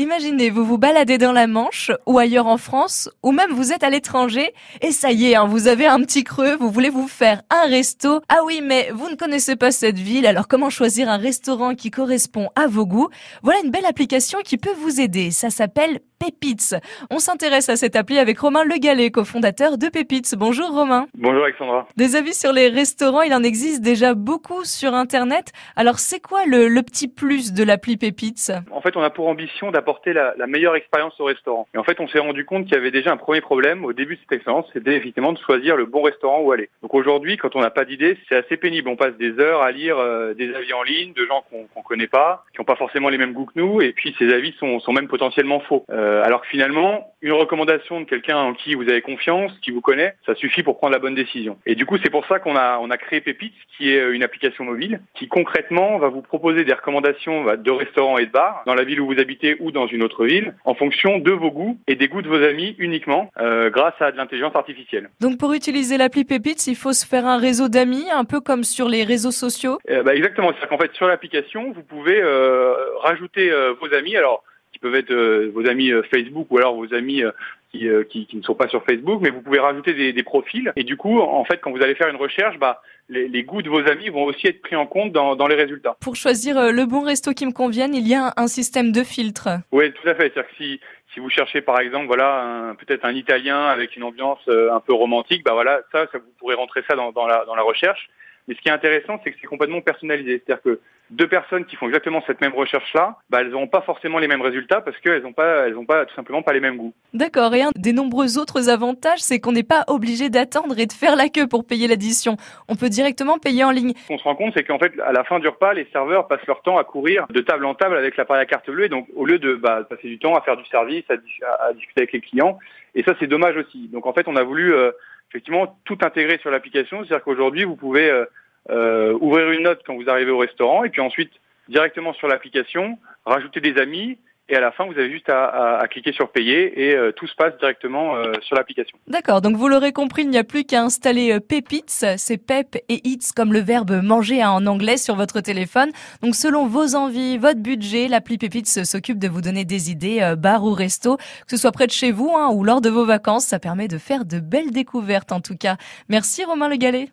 Imaginez, vous vous baladez dans la Manche ou ailleurs en France, ou même vous êtes à l'étranger, et ça y est, hein, vous avez un petit creux, vous voulez vous faire un resto. Ah oui, mais vous ne connaissez pas cette ville, alors comment choisir un restaurant qui correspond à vos goûts? Voilà une belle application qui peut vous aider. Ça s'appelle Pépites. On s'intéresse à cette appli avec Romain Le Gallet, cofondateur de Pépites. Bonjour Romain. Bonjour Alexandra. Des avis sur les restaurants, il en existe déjà beaucoup sur Internet. Alors c'est quoi le, le, petit plus de l'appli Pépites? En fait, on a pour ambition d'apporter la, la, meilleure expérience au restaurant. Et en fait, on s'est rendu compte qu'il y avait déjà un premier problème au début de cette expérience, c'était effectivement de choisir le bon restaurant où aller. Donc aujourd'hui, quand on n'a pas d'idée, c'est assez pénible. On passe des heures à lire euh, des avis en ligne de gens qu'on qu'on connaît pas, qui n'ont pas forcément les mêmes goûts que nous, et puis ces avis sont, sont même potentiellement faux. Euh, alors que finalement, une recommandation de quelqu'un en qui vous avez confiance, qui vous connaît, ça suffit pour prendre la bonne décision. Et du coup, c'est pour ça qu'on a, on a créé Pépite, qui est une application mobile, qui concrètement va vous proposer des recommandations bah, de restaurants et de bars dans la ville où vous habitez ou dans une autre ville, en fonction de vos goûts et des goûts de vos amis uniquement, euh, grâce à de l'intelligence artificielle. Donc pour utiliser l'appli Pépite, il faut se faire un réseau d'amis, un peu comme sur les réseaux sociaux? Euh, bah Exactement, c'est-à-dire qu'en fait sur l'application, vous pouvez euh, rajouter euh, vos amis. Alors qui peuvent être euh, vos amis euh, Facebook ou alors vos amis euh, qui, qui, qui, ne sont pas sur Facebook, mais vous pouvez rajouter des, des, profils. Et du coup, en fait, quand vous allez faire une recherche, bah, les, les, goûts de vos amis vont aussi être pris en compte dans, dans les résultats. Pour choisir le bon resto qui me convienne, il y a un système de filtre. Oui, tout à fait. C'est-à-dire que si, si vous cherchez par exemple, voilà, peut-être un Italien avec une ambiance un peu romantique, bah voilà, ça, ça vous pourrez rentrer ça dans, dans, la, dans la recherche. Mais ce qui est intéressant, c'est que c'est complètement personnalisé. C'est-à-dire que deux personnes qui font exactement cette même recherche-là, bah, elles n'auront pas forcément les mêmes résultats parce qu'elles n'ont pas, elles ont pas tout simplement pas les mêmes goûts. D'accord. Et un des nombreux autres avantages, c'est qu'on n'est pas obligé d'attendre et de faire la queue pour payer l'addition. On peut directement payer en ligne. Ce qu'on se rend compte, c'est qu'en fait, à la fin du repas, les serveurs passent leur temps à courir de table en table avec l'appareil à carte bleue. Et donc, au lieu de bah, passer du temps à faire du service, à, à, discuter avec les clients, et ça, c'est dommage aussi. Donc, en fait, on a voulu euh, effectivement tout intégrer sur l'application. C'est-à-dire qu'aujourd'hui, vous pouvez euh, euh, ouvrir une note quand vous arrivez au restaurant et puis ensuite directement sur l'application, rajouter des amis et à la fin, vous avez juste à, à, à cliquer sur payer et euh, tout se passe directement euh, sur l'application. D'accord, donc vous l'aurez compris, il n'y a plus qu'à installer euh, Pépites, c'est PEP et Eats comme le verbe manger hein, en anglais sur votre téléphone. Donc selon vos envies, votre budget, l'appli Pépites s'occupe de vous donner des idées euh, bar ou resto, que ce soit près de chez vous hein, ou lors de vos vacances. Ça permet de faire de belles découvertes en tout cas. Merci Romain Le Gallet.